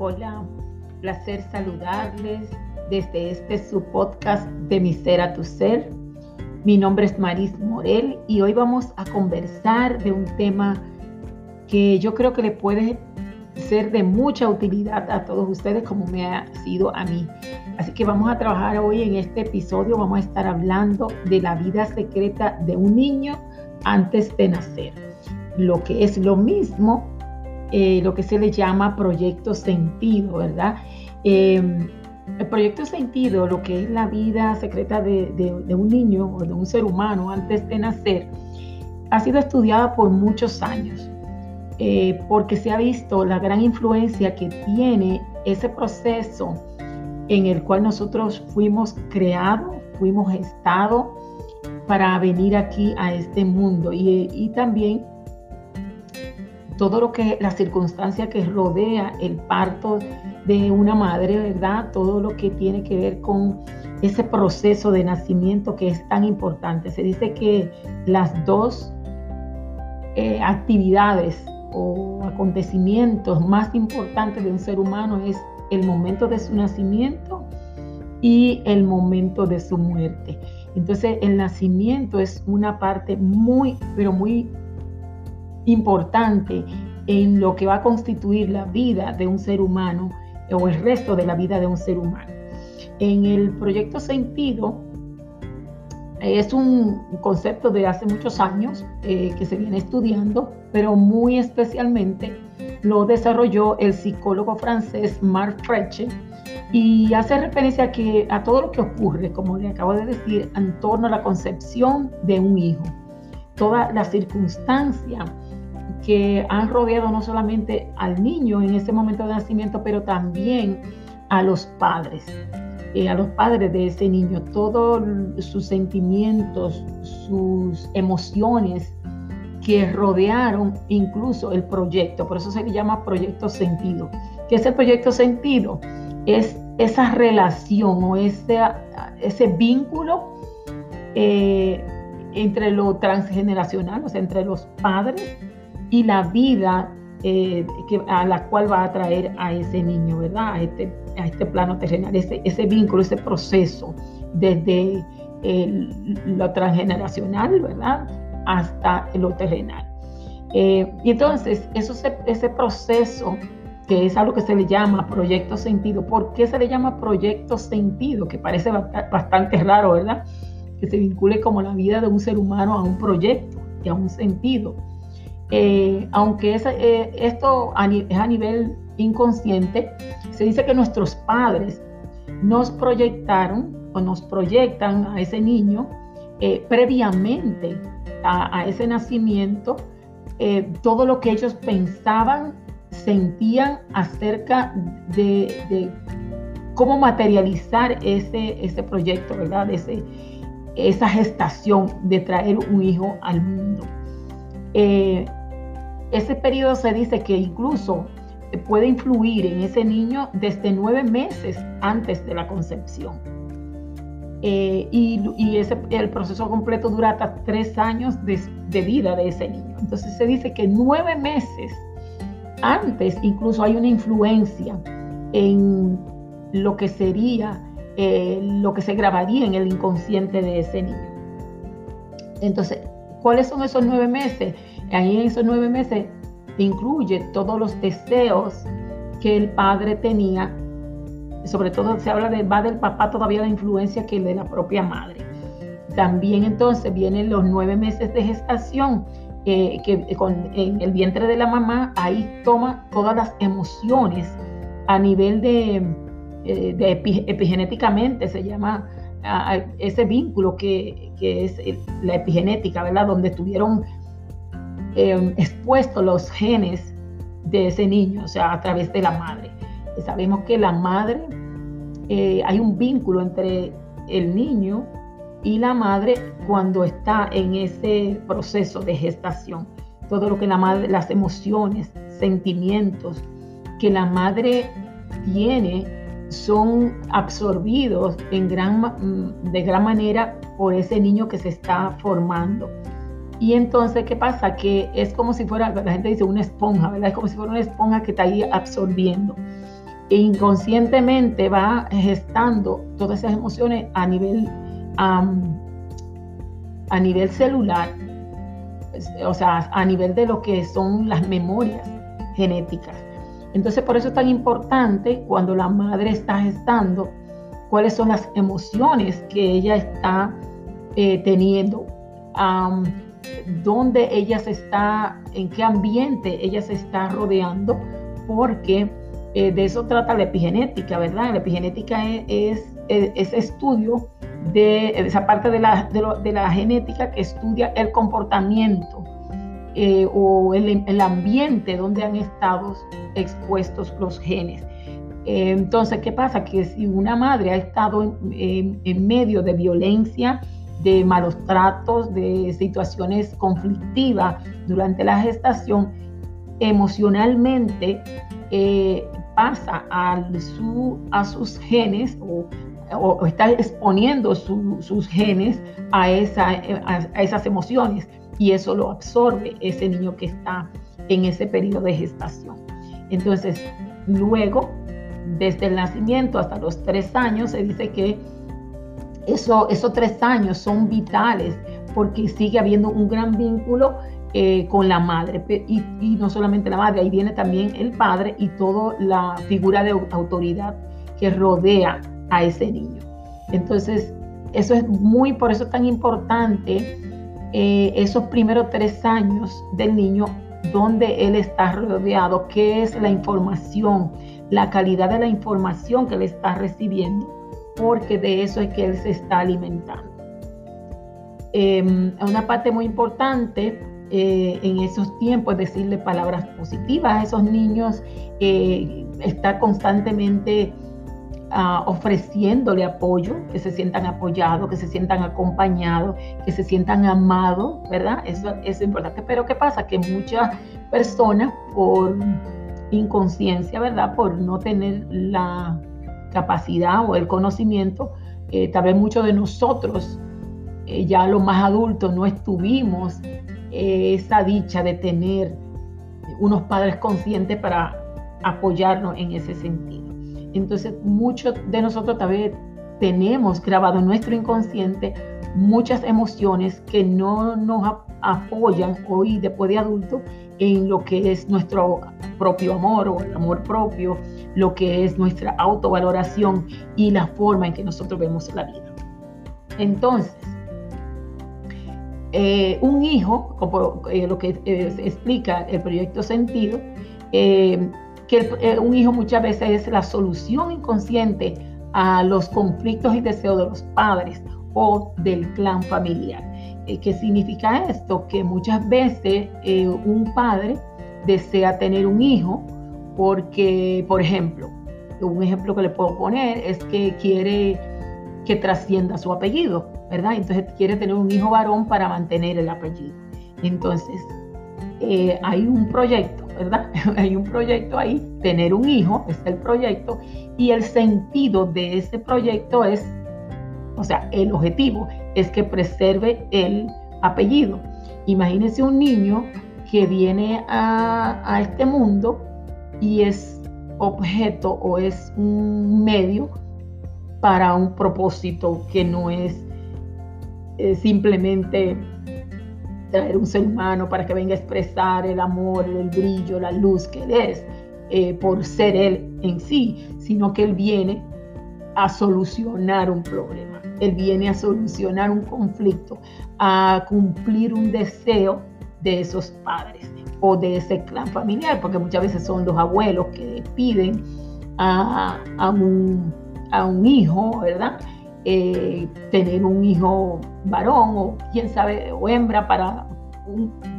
Hola, placer saludarles desde este su podcast de Mi Ser a Tu Ser. Mi nombre es Maris Morel y hoy vamos a conversar de un tema que yo creo que le puede ser de mucha utilidad a todos ustedes como me ha sido a mí. Así que vamos a trabajar hoy en este episodio, vamos a estar hablando de la vida secreta de un niño antes de nacer. Lo que es lo mismo eh, lo que se le llama proyecto sentido, ¿verdad? Em, el proyecto sentido, lo que es la vida secreta de, un niño o de un ser humano antes de nacer, ha sido estudiada por muchos años, eh, porque se ha visto la gran influencia que tiene ese proceso en el cual nosotros fuimos creados, fuimos gestados para venir aquí a este mundo y, y también todo lo que, la circunstancia que rodea el parto de una madre, ¿verdad? Todo lo que tiene que ver con ese proceso de nacimiento que es tan importante. Se dice que las dos eh, actividades o acontecimientos más importantes de un ser humano es el momento de su nacimiento y el momento de su muerte. Entonces el nacimiento es una parte muy, pero muy importante en lo que va a constituir la vida de un ser humano o el resto de la vida de un ser humano. En el proyecto Sentido es un concepto de hace muchos años eh, que se viene estudiando, pero muy especialmente lo desarrolló el psicólogo francés Marc Freche y hace referencia a, que, a todo lo que ocurre, como le acabo de decir, en torno a la concepción de un hijo, toda la circunstancia que han rodeado no solamente al niño en ese momento de nacimiento, pero también a los padres, eh, a los padres de ese niño, todos sus sentimientos, sus emociones que rodearon incluso el proyecto, por eso se le llama proyecto sentido. ¿Qué es el proyecto sentido? Es esa relación o ese, ese vínculo eh, entre lo transgeneracional, o sea, entre los padres y la vida eh, que, a la cual va a traer a ese niño, ¿verdad? A este, a este plano terrenal, ese, ese vínculo, ese proceso desde lo transgeneracional, ¿verdad? Hasta lo terrenal. Eh, y entonces, eso ese proceso, que es algo que se le llama proyecto sentido, ¿por qué se le llama proyecto sentido? Que parece bastante raro, ¿verdad? Que se vincule como la vida de un ser humano a un proyecto y a un sentido. Eh, aunque eh, esto es a nivel inconsciente, se dice que nuestros padres nos proyectaron o nos proyectan a ese niño eh, previamente a, ese nacimiento todo lo que ellos pensaban, sentían acerca de, cómo materializar ese, ese proyecto, ¿verdad? Ese, esa gestación de traer un hijo al mundo. Ese periodo se dice que incluso puede influir en ese niño desde nueve meses antes de la concepción. Eh, y, el proceso completo dura hasta tres años de, vida de ese niño. Entonces se dice que nueve meses antes incluso hay una influencia en lo que sería, eh, lo que se grabaría en el inconsciente de ese niño. Entonces, ¿cuáles son esos nueve meses? Ahí en esos nueve meses incluye todos los deseos que el padre tenía. Sobre todo se habla de, va del papá todavía la influencia que de la propia madre. También entonces vienen los nueve meses de gestación, eh, que en el vientre de la mamá, ahí toma todas las emociones a nivel de, eh, epigenéticamente, se llama ese vínculo que, es la epigenética, ¿verdad? Donde estuvieron Em, expuestos los genes de ese niño, o sea, a través de la madre. sabemos que la madre, eh, hay un vínculo entre el niño y la madre cuando está en ese proceso de gestación. Todo lo que la madre, las emociones, sentimientos que la madre tiene son absorbidos en gran, mm, de gran manera por ese niño que se está formando. Y entonces, ¿qué pasa? Que es como si fuera, la gente dice una esponja, ¿verdad? Es como si fuera una esponja que está ahí absorbiendo. e inconscientemente va gestando todas esas emociones a nivel, a nivel celular, o sea, a nivel de lo que son las memorias genéticas. Entonces, por eso es tan importante cuando la madre está gestando, cuáles son las emociones que ella está eh, teniendo, dónde ella se está, en qué ambiente ella se está rodeando, porque eh, de eso trata la epigenética, ¿verdad? La epigenética es, ese estudio de esa parte de la, de, la, genética que estudia el comportamiento eh, o el, ambiente donde han estado expuestos los genes. Eh, entonces, ¿qué pasa? Que si una madre ha estado en medio de violencia, de malos tratos, de situaciones conflictivas durante la gestación, emocionalmente eh, pasa a, su, a sus genes o, está exponiendo sus genes a, esa, a, esas emociones y eso lo absorbe ese niño que está en ese periodo de gestación. Entonces, luego, desde el nacimiento hasta los tres años, se dice que eso, esos tres años son vitales porque sigue habiendo un gran vínculo eh, con la madre. Y, no solamente la madre, ahí viene también el padre y toda la figura de autoridad que rodea a ese niño. Entonces, eso es muy, por eso es tan importante eh, esos primeros tres años del niño donde él está rodeado, qué es la información, la calidad de la información que él está recibiendo, porque de eso es que él se está alimentando. Eh, una parte muy importante eh, en esos tiempos decirle palabras positivas a esos niños, eh, estar constantemente ah, ofreciéndole apoyo, que se sientan apoyados, que se sientan acompañados, que se sientan amados, ¿verdad? Eso, es importante. Pero ¿qué pasa? Que muchas personas por inconsciencia, ¿verdad? Por no tener la capacidad o el conocimiento, eh, tal vez muchos de nosotros, ya los más adultos, no estuvimos esa dicha de tener unos padres conscientes para apoyarnos en ese sentido. Entonces, muchos de nosotros tal tenemos grabado en nuestro inconsciente muchas emociones que no nos apoyan hoy después de adulto en lo que es nuestro propio amor o el amor propio, lo que es nuestra autovaloración y la forma en que nosotros vemos la vida. Entonces, eh, un hijo, eh, lo que eh, explica el proyecto Sentido, que un hijo muchas veces es la solución inconsciente a los conflictos y deseos de los padres o del clan familiar. ¿Qué significa esto? Que muchas veces un padre desea tener un hijo porque, por ejemplo, un ejemplo que le puedo poner es que quiere que trascienda su apellido, ¿verdad? Entonces quiere tener un hijo varón para mantener el apellido. Entonces, eh, hay un proyecto, ¿verdad? hay un proyecto ahí, tener un hijo, es el proyecto, y el sentido de ese proyecto es, o sea, el objetivo es que preserve el apellido. Imagínense un niño que viene a, a este mundo y es objeto o es un medio para un propósito que no es simplemente traer un ser humano para que venga a expresar el amor, el brillo, la luz que es, eh, por ser él en sí, sino que él viene a solucionar un problema, él viene a solucionar un conflicto, a cumplir un deseo de esos padres o de ese clan familiar, porque muchas veces son los abuelos que piden a, a un a un hijo, ¿verdad? Eh, tener un hijo varón o quién sabe, o hembra para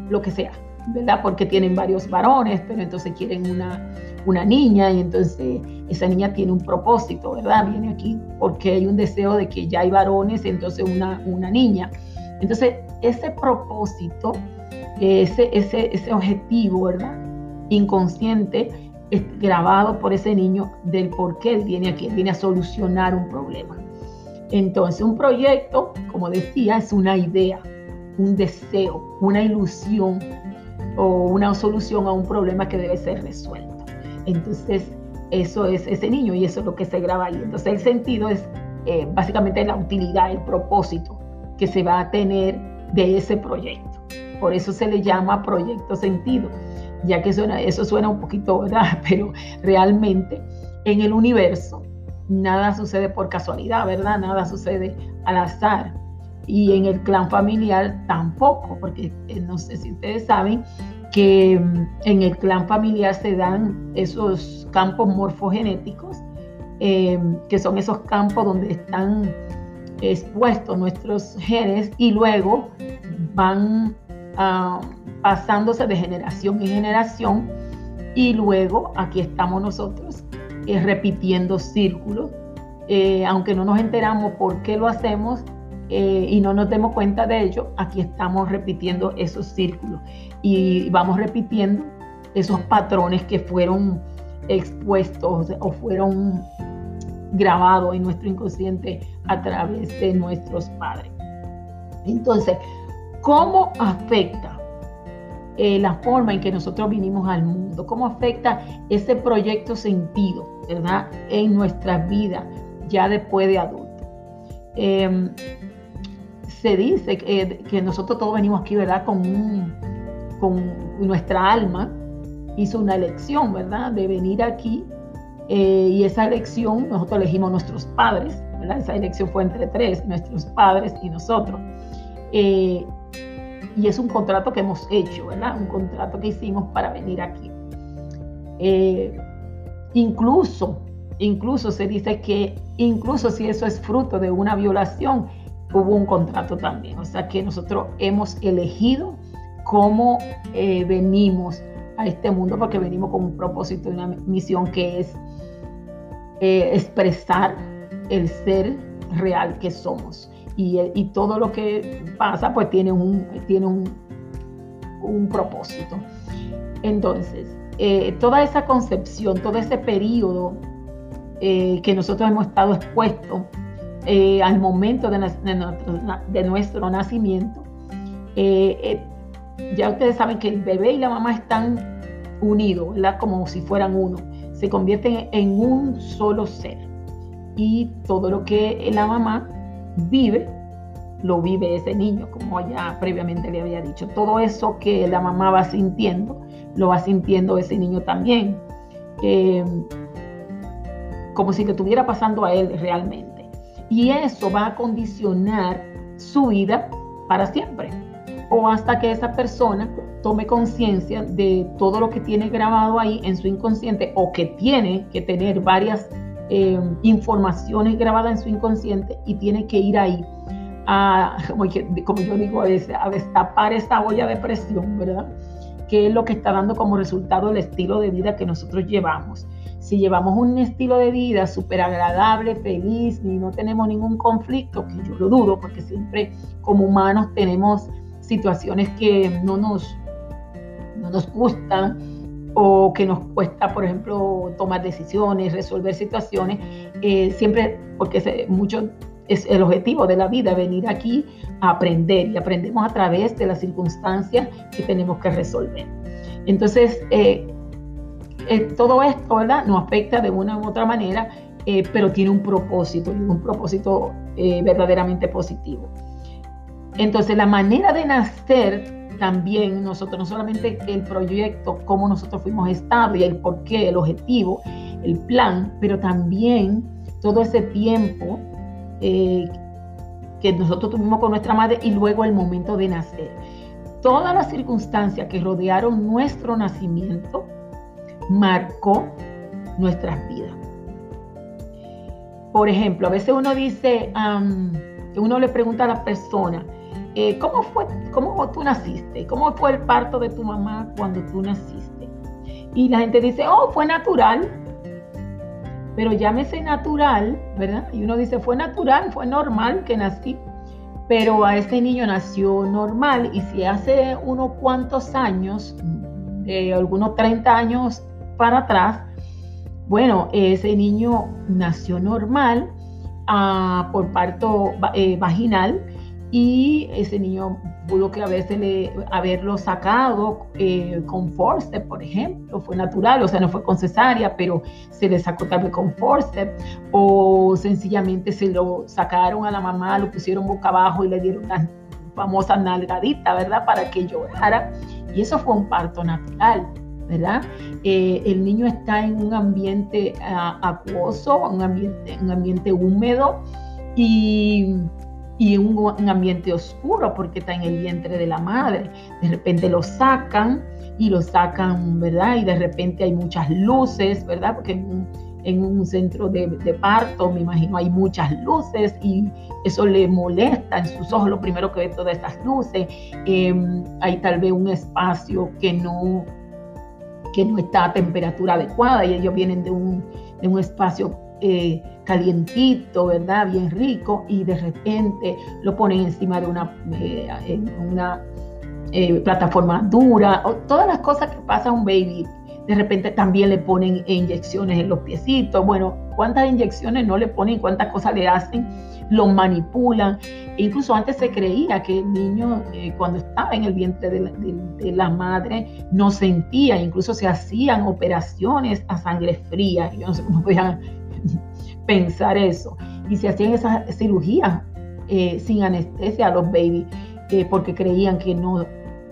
lo que sea, ¿verdad? Porque tienen varios varones, pero entonces quieren una, una niña y entonces esa niña tiene un propósito, ¿verdad? Viene aquí porque hay un deseo de que ya hay varones, entonces una, una niña. Entonces, ese propósito, ese, ese, ese objetivo, ¿verdad? Inconsciente, es grabado por ese niño del por qué él viene aquí, él viene a solucionar un problema. Entonces, un proyecto, como decía, es una idea, un deseo, una ilusión o una solución a un problema que debe ser resuelto. Entonces, eso es ese niño y eso es lo que se graba ahí. Entonces el sentido es eh, básicamente la utilidad, el propósito que se va a tener de ese proyecto. Por eso se le llama proyecto sentido, ya que eso suena un poquito, ¿verdad? Pero realmente en el universo nada sucede por casualidad, ¿verdad? Nada sucede al azar. Y en el clan familiar tampoco, porque eh, no sé si ustedes saben que mm, en el clan familiar se dan esos campos morfogenéticos, eh, que son esos campos donde están expuestos nuestros genes y luego van ah, pasándose de generación en generación y luego aquí estamos nosotros eh, repitiendo círculos, eh, aunque no nos enteramos por qué lo hacemos eh, y no nos demos cuenta de ello, aquí estamos repitiendo esos círculos y vamos repitiendo esos patrones que fueron expuestos o fueron grabados en nuestro inconsciente a través de nuestros padres. Entonces, ¿cómo afecta eh, la forma en que nosotros vinimos al mundo? ¿Cómo afecta ese proyecto sentido, verdad, en nuestra vida ya después de adulto? Em, se dice que, nosotros todos venimos aquí, ¿verdad? Con, con nuestra alma hizo una elección, ¿verdad? De venir aquí eh, y esa elección nosotros elegimos nuestros padres, esa elección fue entre tres, nuestros padres y nosotros. Eh, y es un contrato que hemos hecho, ¿verdad? Un contrato que hicimos para venir aquí. Eh, incluso, incluso se dice que incluso si eso es fruto de una violación, hubo un contrato también. O sea que nosotros hemos elegido cómo eh, venimos a este mundo porque venimos con un propósito y una misión que es expresar el ser real que somos. Y, todo lo que pasa pues tiene un, tiene un, un propósito. Entonces, eh, toda esa concepción, todo ese periodo eh, que nosotros hemos estado expuestos eh, al momento de, de, nuestro, nacimiento, ya ustedes saben que el bebé y la mamá están unidos, ¿verdad? Como si fueran uno. Se convierten en un solo ser y todo lo que la mamá vive, lo vive ese niño, como ya previamente le había dicho. Todo eso que la mamá va sintiendo, lo va sintiendo ese niño también. Eh, como si le estuviera pasando a él realmente. Y eso va a condicionar su vida para siempre. O hasta que esa persona tome conciencia de todo lo que tiene grabado ahí en su inconsciente o que tiene que tener varias eh, informaciones grabadas en su inconsciente y tiene que ir ahí a, como, yo digo a veces, a destapar esa olla de presión, ¿verdad? Que es lo que está dando como resultado el estilo de vida que nosotros llevamos. Si llevamos un estilo de vida súper agradable, feliz y no tenemos ningún conflicto, que yo lo dudo, porque siempre como humanos tenemos situaciones que no nos, no nos gustan, o que nos cuesta, por ejemplo, tomar decisiones, resolver situaciones, eh, siempre, porque mucho es el objetivo de la vida, venir aquí a aprender y aprendemos a través de las circunstancias que tenemos que resolver. Entonces, eh, eh, todo esto, ¿verdad? Nos afecta de una u otra manera, pero tiene un propósito y un propósito verdaderamente positivo. Entonces, la manera de nacer también nosotros, no solamente el proyecto, cómo nosotros fuimos estables, el porqué, el objetivo, el plan, pero también todo ese tiempo eh, que nosotros tuvimos con nuestra madre y luego el momento de nacer. Todas las circunstancias que rodearon nuestro nacimiento marcó nuestras vidas. Por ejemplo, a veces uno dice, uno le pregunta a la persona, eh, ¿cómo, fue, ¿cómo tú naciste? ¿Cómo fue el parto de tu mamá cuando tú naciste? Y la gente dice, oh, fue natural. Pero llámese natural, ¿verdad? Y uno dice, fue natural, fue normal que nací. Pero a ese niño nació normal. Y si hace unos cuantos años, de algunos 30 años para atrás, bueno, ese niño nació normal ah, por parto eh, vaginal y ese niño pudo que veces le, haberlo sacado eh, con forceps, por ejemplo, fue natural, o sea, no fue con cesárea, pero se le sacó tal vez con forceps, o sencillamente se lo sacaron a la mamá, lo pusieron boca abajo y le dieron una famosa nalgadita, ¿verdad? Para que llorara. Y eso fue un parto natural. ¿verdad? Eh, el niño está en un ambiente ah, acuoso, un ambiente, un ambiente húmedo y y un, un ambiente oscuro porque está en el vientre de la madre. De repente lo sacan y lo sacan, ¿verdad? Y de repente hay muchas luces, ¿verdad? Porque en un, centro de, parto, me imagino, hay muchas luces y eso le molesta en sus ojos, lo primero que ve todas estas luces. Em, hay tal vez un espacio que no, que no está a temperatura adecuada y ellos vienen de un, de un espacio eh, calientito, ¿verdad? Bien rico, y de repente lo ponen encima de una, eh, eh, plataforma dura, todas las cosas que pasa a un baby. De repente también le ponen inyecciones en los piecitos. Bueno, ¿cuántas inyecciones no le ponen? ¿Cuántas cosas le hacen? Lo manipulan. E incluso antes se creía que el niño cuando estaba en el vientre de la, madre no sentía. Incluso se hacían operaciones a sangre fría. Yo no sé cómo vean pensar eso. Y se hacían esas cirugías eh, sin anestesia a los babies eh, porque creían que no,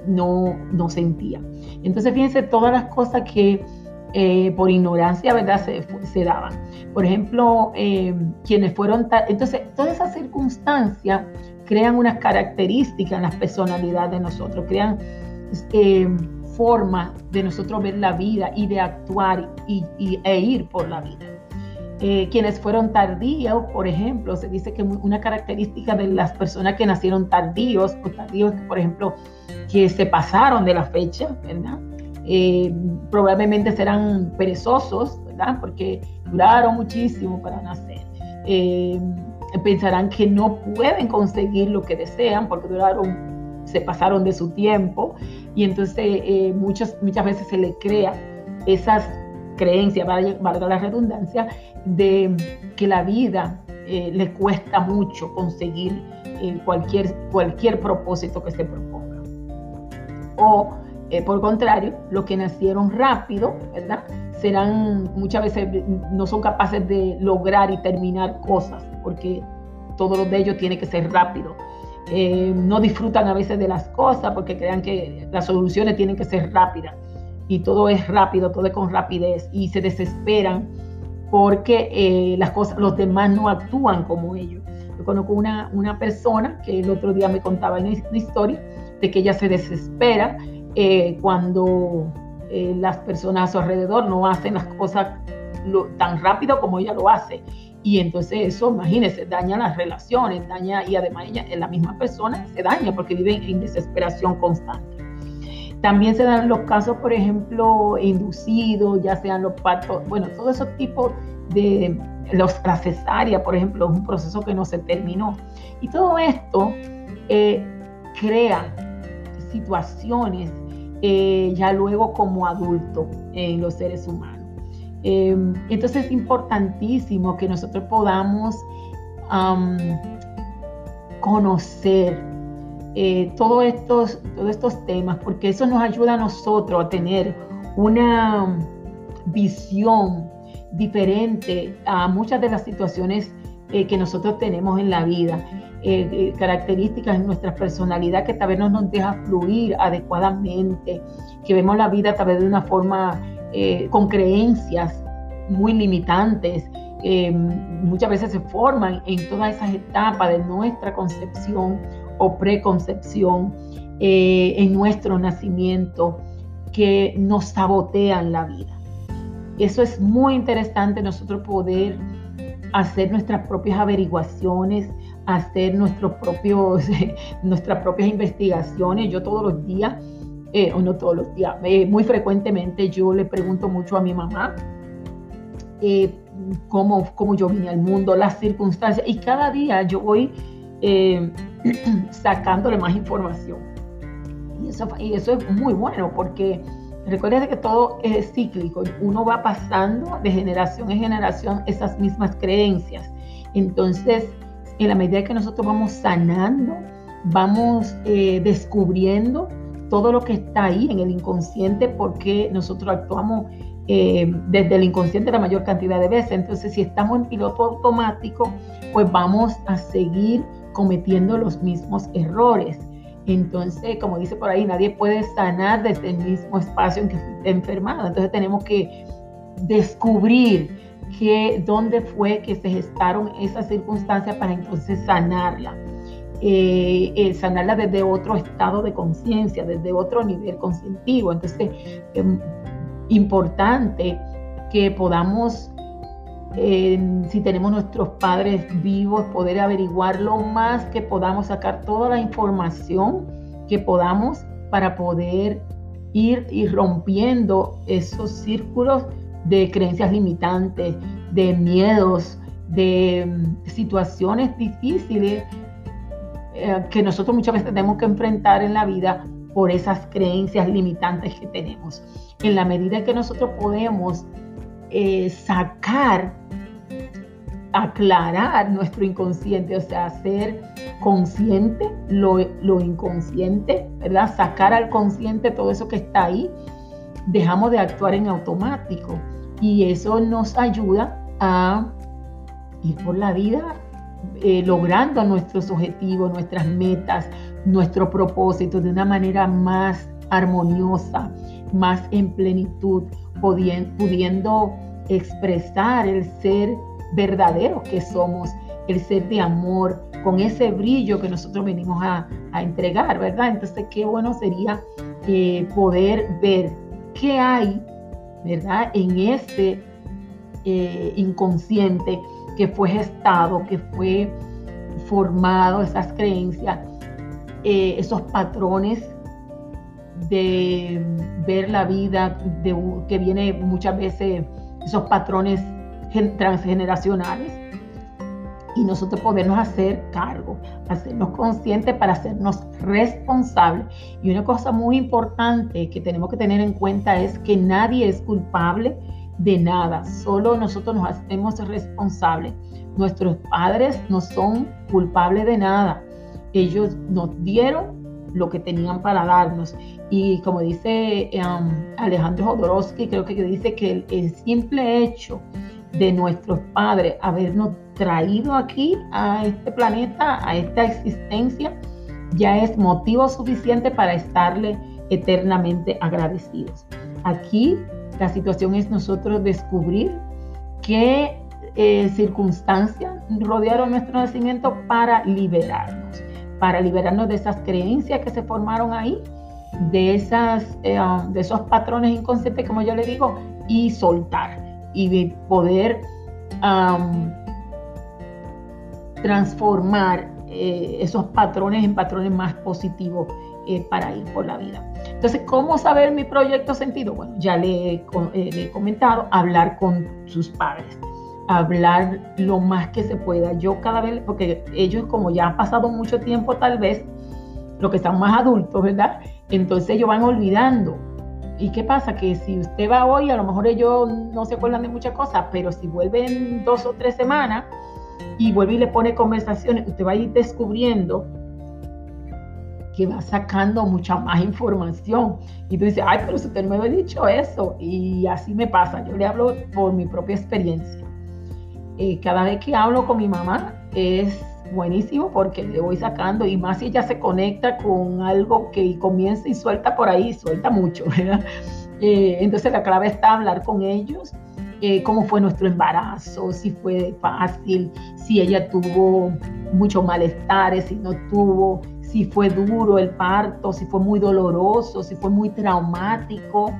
no, no sentían. Entonces, fíjense todas las cosas que eh, por ignorancia, ¿verdad?, se, daban. Por ejemplo, quienes fueron... Entonces, todas esas circunstancias crean unas características en la personalidad de nosotros, crean formas de nosotros ver la vida y de actuar y, e ir por la vida. Eh, quienes fueron tardíos, por ejemplo, se dice que una característica de las personas que nacieron tardíos, o tardíos, por ejemplo, que se pasaron de la fecha, ¿verdad? Eh, probablemente serán perezosos, ¿verdad? Porque duraron muchísimo para nacer. Eh, pensarán que no pueden conseguir lo que desean porque duraron, se pasaron de su tiempo y entonces muchas, muchas veces se le crea esas creencias, valga la redundancia, de que la vida eh, le cuesta mucho conseguir eh, cualquier, cualquier propósito que se proponga. O, eh, por contrario, los que nacieron rápido, ¿verdad? Serán muchas veces no son capaces de lograr y terminar cosas, porque todo lo de ellos tiene que ser rápido. no disfrutan a veces de las cosas porque crean que las soluciones tienen que ser rápidas y todo es rápido, todo es con rapidez y se desesperan porque eh, las cosas, los demás no actúan como ellos. Yo conozco una, una persona que el otro día me contaba una historia de que ella se desespera eh, cuando eh, las personas a su alrededor no hacen las cosas tan rápido como ella lo hace. Y entonces eso, imagínense, daña las relaciones, daña, y además ella, la misma persona se daña porque vive en desesperación constante. También se dan los casos, por ejemplo, inducidos, ya sean los partos, bueno, todos esos tipos de los, la cesárea, por ejemplo, es un proceso que no se terminó. Y todo esto eh, crea situaciones eh, ya luego como adulto en los seres humanos. Em, entonces es importantísimo que nosotros podamos conocer eh, todos, estos, todos estos temas, porque eso nos ayuda a nosotros a tener una visión diferente a muchas de las situaciones eh, que nosotros tenemos en la vida, eh, características en nuestra personalidad que tal vez no nos deja fluir adecuadamente, que vemos la vida a través de una forma con creencias muy limitantes, muchas veces se forman en todas esas etapas de nuestra concepción o preconcepción eh, en nuestro nacimiento que nos sabotean la vida. Eso es muy interesante nosotros poder hacer nuestras propias averiguaciones, hacer nuestros propios, nuestras propias investigaciones. Yo todos los días, eh, o no todos los días, eh, muy frecuentemente yo le pregunto mucho a mi mamá cómo, cómo yo vine al mundo, las circunstancias, y cada día yo voy eh, sacándole más información. Y eso, es muy bueno porque recuerden que todo es cíclico, uno va pasando de generación en generación esas mismas creencias. Entonces, en la medida que nosotros vamos sanando, vamos eh, descubriendo todo lo que está ahí en el inconsciente porque nosotros actuamos eh, desde el inconsciente la mayor cantidad de veces. Entonces, si estamos en piloto automático, pues vamos a seguir cometiendo los mismos errores. Entonces, como dice por ahí, nadie puede sanar desde el mismo espacio en que fuiste enfermado. Entonces tenemos que descubrir que dónde fue que se gestaron esas circunstancias para entonces sanarla. Eh, eh, sanarla desde otro estado de conciencia, desde otro nivel conscientivo. Entonces, es importante que podamos, si tenemos nuestros padres vivos, poder averiguar lo más que podamos, sacar toda la información que podamos para poder ir, ir rompiendo esos círculos de creencias limitantes, de miedos, de mm, situaciones difíciles eh, que nosotros muchas veces tenemos que enfrentar en la vida por esas creencias limitantes que tenemos. En la medida que nosotros podemos eh, sacar, aclarar nuestro inconsciente, o sea, ser consciente lo, lo inconsciente, ¿verdad? Sacar al consciente todo eso que está ahí, dejamos de actuar en automático y eso nos ayuda a ir por la vida eh, logrando nuestros objetivos, nuestras metas, nuestro propósito de una manera más armoniosa, más en plenitud, pudiendo expresar el ser verdadero que somos, el ser de amor, con ese brillo que nosotros venimos a, entregar, ¿verdad? Entonces, qué bueno sería eh, poder ver qué hay ¿verdad? En ese eh, inconsciente que fue gestado, que fue formado, esas creencias, eh, esos patrones de ver la vida, de, que viene muchas veces, esos patrones transgeneracionales, y nosotros podernos hacer cargo, hacernos conscientes para hacernos responsables. Y una cosa muy importante que tenemos que tener en cuenta es que nadie es culpable de nada, solo nosotros nos hacemos responsables. Nuestros padres no son culpables de nada. Ellos nos dieron lo que tenían para darnos. Y como dice um, Alejandro Jodorowsky, creo que dice que el simple hecho de nuestros padres habernos traído aquí a este planeta, a esta existencia, ya es motivo suficiente para estarle eternamente agradecidos. Aquí la situación es nosotros descubrir qué eh, circunstancias rodearon nuestro nacimiento para liberarnos, para liberarnos de esas creencias que se formaron ahí, de, esas, eh, um, de esos patrones inconscientes, como yo le digo, y soltar y poder transformar eh, esos patrones en patrones más positivos eh, para ir por la vida. Entonces, ¿cómo saber mi proyecto sentido? Bueno, ya le, eh, le he comentado, hablar con sus padres hablar lo más que se pueda. Yo cada vez, porque ellos como ya han pasado mucho tiempo tal vez, lo que están más adultos, ¿verdad? Entonces ellos van olvidando ¿Y qué pasa? Que si usted va hoy, a lo mejor ellos no se acuerdan de muchas cosas, pero si vuelven dos o tres semanas y vuelve y le pone conversaciones, usted va a ir descubriendo que va sacando mucha más información. Y tú dices, ay, pero si usted no me había dicho eso. Y así me pasa. Yo le hablo por mi propia experiencia. Cada vez que hablo con mi mamá es buenísimo porque le voy sacando y más si ella se conecta con algo que comienza y suelta por ahí, suelta mucho, eh, entonces la clave está hablar con ellos, eh, cómo fue nuestro embarazo, si fue fácil, si ella tuvo muchos malestares, si no tuvo, si fue duro el parto, si fue muy doloroso, si fue muy traumático.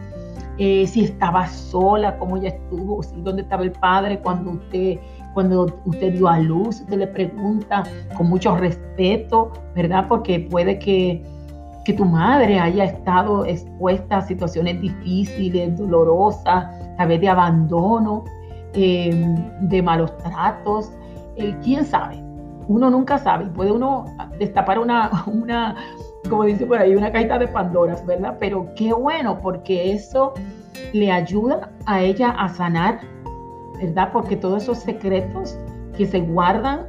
Eh, si estaba sola, cómo ella estuvo, si dónde estaba el padre cuando usted cuando usted dio a luz, usted le pregunta con mucho respeto, ¿verdad? Porque puede que, que tu madre haya estado expuesta a situaciones difíciles, dolorosas, tal vez de abandono, em, de malos tratos, eh, quién sabe. Uno nunca sabe, puede uno destapar una, una, como dice por ahí, una cajita de Pandoras, ¿verdad? Pero qué bueno, porque eso le ayuda a ella a sanar ¿verdad? Porque todos esos secretos que se guardan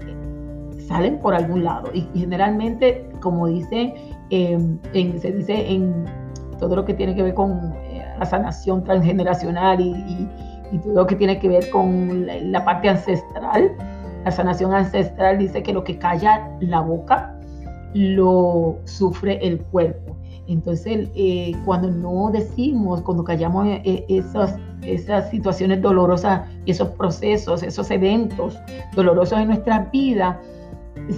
salen por algún lado y, generalmente como dice, em, se dice en todo lo que tiene que ver con eh, la sanación transgeneracional y, todo lo que tiene que ver con la, parte ancestral. La sanación ancestral dice que lo que calla la boca lo sufre el cuerpo. Entonces, eh, cuando no decimos, cuando callamos eh, esas, esas situaciones dolorosas, esos procesos, esos eventos dolorosos en nuestra vida,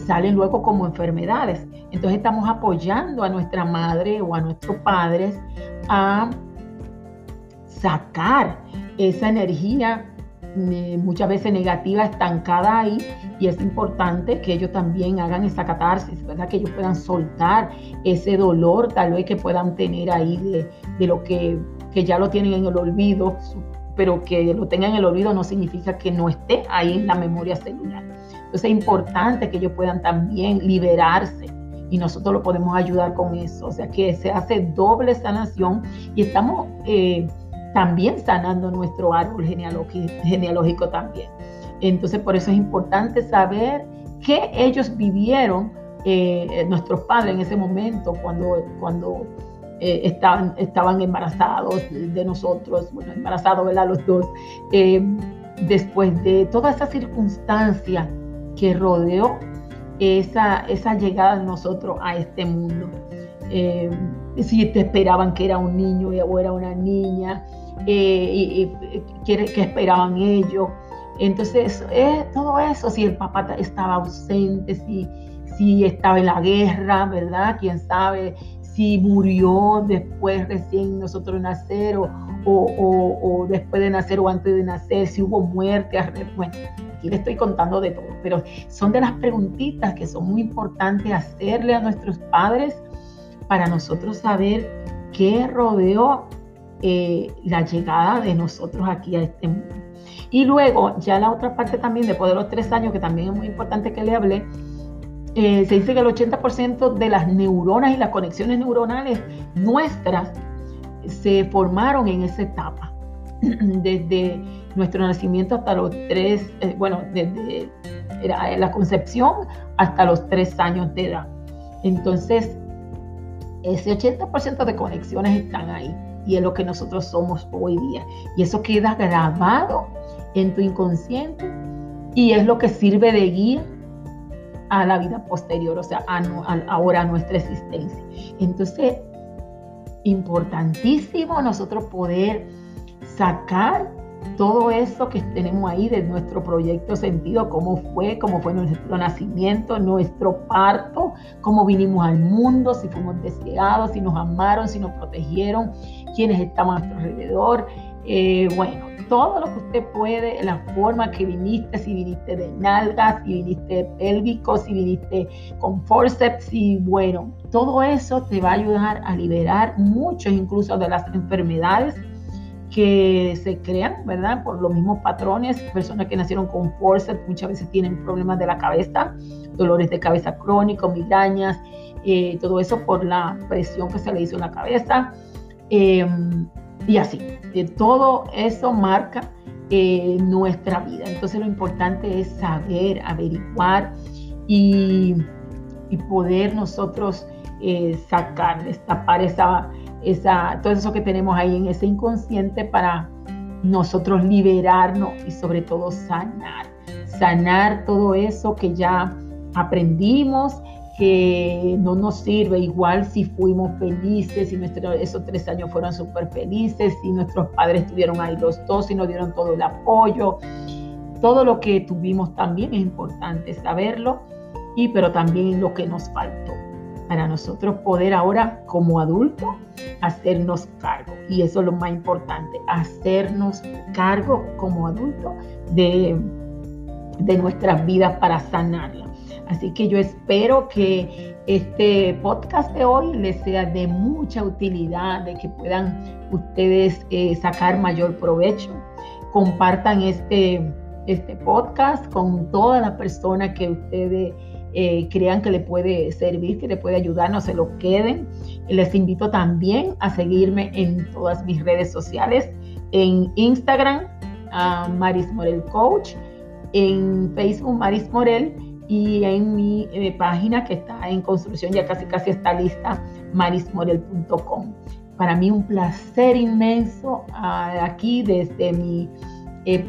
salen luego como enfermedades. Entonces estamos apoyando a nuestra madre o a nuestros padres a sacar esa energía eh, muchas veces negativa estancada ahí y es importante que ellos también hagan esa catarsis, ¿verdad? Que ellos puedan soltar ese dolor tal vez que puedan tener ahí de, de lo que, que ya lo tienen en el olvido, pero que lo tengan en el olvido no significa que no esté ahí en la memoria celular. Entonces es importante que ellos puedan también liberarse y nosotros lo podemos ayudar con eso. O sea que se hace doble sanación y estamos eh, también sanando nuestro árbol genealógico, también. Entonces por eso es importante saber qué ellos vivieron, eh, nuestros padres en ese momento, cuando, cuando eh, estaban, estaban embarazados de nosotros, bueno, embarazados, ¿verdad? Los dos, después de toda esa circunstancia que rodeó esa, esa llegada de nosotros a este mundo. Eh, si te esperaban que era un niño o era una niña, eh, y, que, esperaban ellos. Entonces, eh, todo eso, si el papá estaba ausente, si, si estaba en la guerra, ¿verdad? Quién sabe si murió después recién nosotros nacer o, o, o, después de nacer o antes de nacer, si hubo muerte, bueno, aquí le estoy contando de todo, pero son de las preguntitas que son muy importantes hacerle a nuestros padres para nosotros saber qué rodeó eh, la llegada de nosotros aquí a este mundo. Y luego, ya la otra parte también, después de los tres años, que también es muy importante que le hablé, eh, se dice que el 80% de las neuronas y las conexiones neuronales nuestras se formaron en esa etapa, desde nuestro nacimiento hasta los tres, eh, bueno, desde la concepción hasta los tres años de edad. Entonces, ese 80% de conexiones están ahí y es lo que nosotros somos hoy día. Y eso queda grabado en tu inconsciente y es lo que sirve de guía a la vida posterior, o sea, a, ahora a nuestra existencia. Entonces, importantísimo nosotros poder sacar todo eso que tenemos ahí de nuestro proyecto sentido, cómo fue, cómo fue nuestro nacimiento, nuestro parto, cómo vinimos al mundo, si fuimos deseados, si nos amaron, si nos protegieron, quiénes estaban a nuestro alrededor. Eh, bueno, todo lo que usted puede, la forma que viniste, si viniste de nalgas, si viniste pélvico, si viniste con forceps, y bueno, todo eso te va a ayudar a liberar muchos incluso de las enfermedades que se crean, ¿verdad? Por los mismos patrones, personas que nacieron con forceps muchas veces tienen problemas de la cabeza, dolores de cabeza crónicos, migrañas, eh, todo eso por la presión que se le hizo en la cabeza. Em, y así, eh, todo eso marca eh, nuestra vida. Entonces lo importante es saber, averiguar y, poder nosotros eh, sacar, destapar esa, esa, todo eso que tenemos ahí en ese inconsciente para nosotros liberarnos y sobre todo sanar. Sanar todo eso que ya aprendimos que no nos sirve igual si fuimos felices, si nuestro, esos tres años fueron súper felices, si nuestros padres estuvieron ahí los dos y nos dieron todo el apoyo. Todo lo que tuvimos también es importante saberlo, y pero también lo que nos faltó para nosotros poder ahora como adultos hacernos cargo. Y eso es lo más importante, hacernos cargo como adultos de, de nuestras vidas para sanarlas. Así que yo espero que este podcast de hoy les sea de mucha utilidad, de que puedan ustedes eh, sacar mayor provecho. Compartan este, este podcast con todas las personas que ustedes eh, crean que le puede servir, que le puede ayudar, no se lo queden. Les invito también a seguirme en todas mis redes sociales, en Instagram, a Maris Morel Coach, en Facebook Maris Morel y en mi eh, página que está en construcción, ya casi casi está lista, marismorel.com. Para mí un placer inmenso ah, aquí desde mi... Eh,